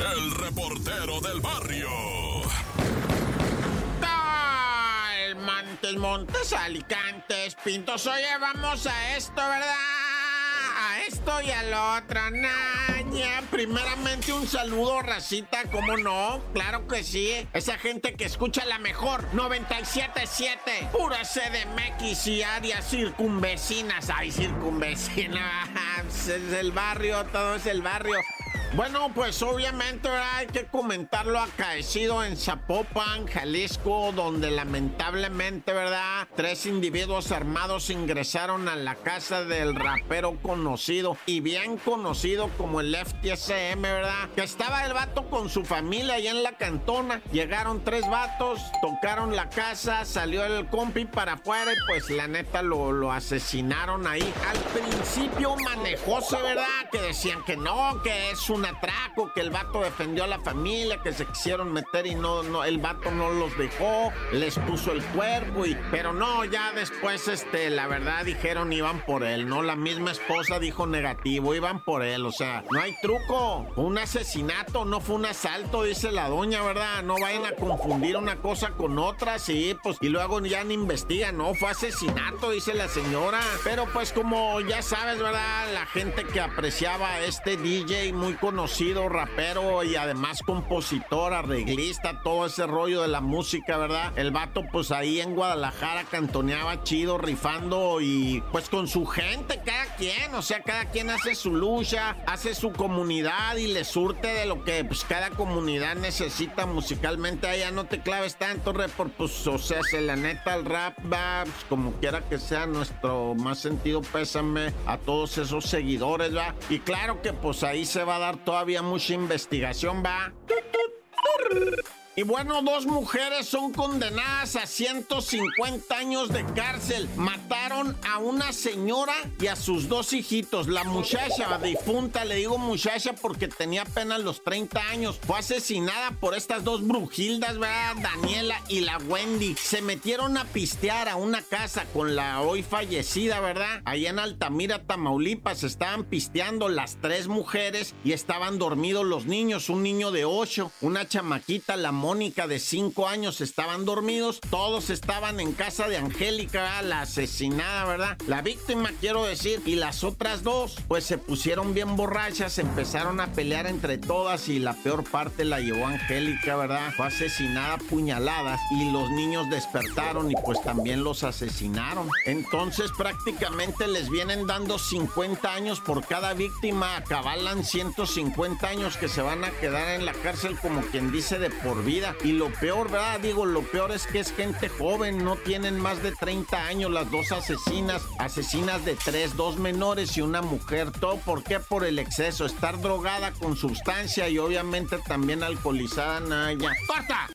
el reportero del barrio. Montes, Montes, Alicantes, Pintos. Oye, vamos a esto, ¿verdad? A esto y a lo otro. Naña. Primeramente, un saludo, racita, ¿cómo no? Claro que sí. Esa gente que escucha la mejor. 97.7. Pura CDMX y áreas circunvecinas. Ay, circunvecinas. Es el barrio, todo es el barrio. Bueno, pues obviamente hay que comentar lo acaecido en Zapopan, Jalisco, donde lamentablemente, ¿verdad? Tres individuos armados ingresaron a la casa del rapero conocido y bien conocido como el FTSM, ¿verdad? Que estaba el vato con su familia allá en la cantona. Llegaron tres vatos, tocaron la casa, salió el compi para afuera y pues la neta lo, lo asesinaron ahí. Al principio manejóse, ¿verdad? Que decían que no, que es un atraco, que el vato defendió a la familia, que se quisieron meter y no, no, el vato no los dejó, les puso el cuerpo y, pero no, ya después, este, la verdad dijeron iban por él, ¿no? La misma esposa dijo negativo, iban por él, o sea, no hay truco, un asesinato, no fue un asalto, dice la doña, ¿verdad? No vayan a confundir una cosa con otra, sí, pues, y luego ya ni investigan, no, fue asesinato, dice la señora, pero pues como ya sabes, ¿verdad? La gente que apreciaba este DJ muy rapero y además compositor, arreglista, todo ese rollo de la música, ¿verdad? El vato pues ahí en Guadalajara cantoneaba chido, rifando y pues con su gente, cada quien, o sea, cada quien hace su lucha, hace su comunidad y le surte de lo que pues cada comunidad necesita musicalmente. Allá no te claves tanto, report, pues o sea, se la neta el rap va, pues, como quiera que sea nuestro más sentido pésame a todos esos seguidores, ¿va? Y claro que pues ahí se va a dar todavía mucha investigación, ¿va? Y bueno, dos mujeres son condenadas a 150 años de cárcel. Mataron a una señora y a sus dos hijitos. La muchacha difunta, le digo muchacha porque tenía apenas los 30 años, fue asesinada por estas dos brujildas, ¿verdad? Daniela y la Wendy. Se metieron a pistear a una casa con la hoy fallecida, ¿verdad? Allá en Altamira, Tamaulipas, estaban pisteando las tres mujeres y estaban dormidos los niños. Un niño de 8, una chamaquita, la Mónica de 5 años estaban dormidos, todos estaban en casa de Angélica, la asesinada, ¿verdad? La víctima, quiero decir, y las otras dos, pues se pusieron bien borrachas, empezaron a pelear entre todas y la peor parte la llevó Angélica, ¿verdad? Fue asesinada a puñaladas y los niños despertaron y pues también los asesinaron. Entonces prácticamente les vienen dando 50 años por cada víctima, acabalan 150 años que se van a quedar en la cárcel como quien dice de por vida. Y lo peor, ¿verdad? Digo, lo peor es que es gente joven, no tienen más de 30 años las dos asesinas, asesinas de tres, dos menores y una mujer. ¿Todo por qué? Por el exceso, estar drogada con sustancia y obviamente también alcoholizada, Naya. ¡Corta!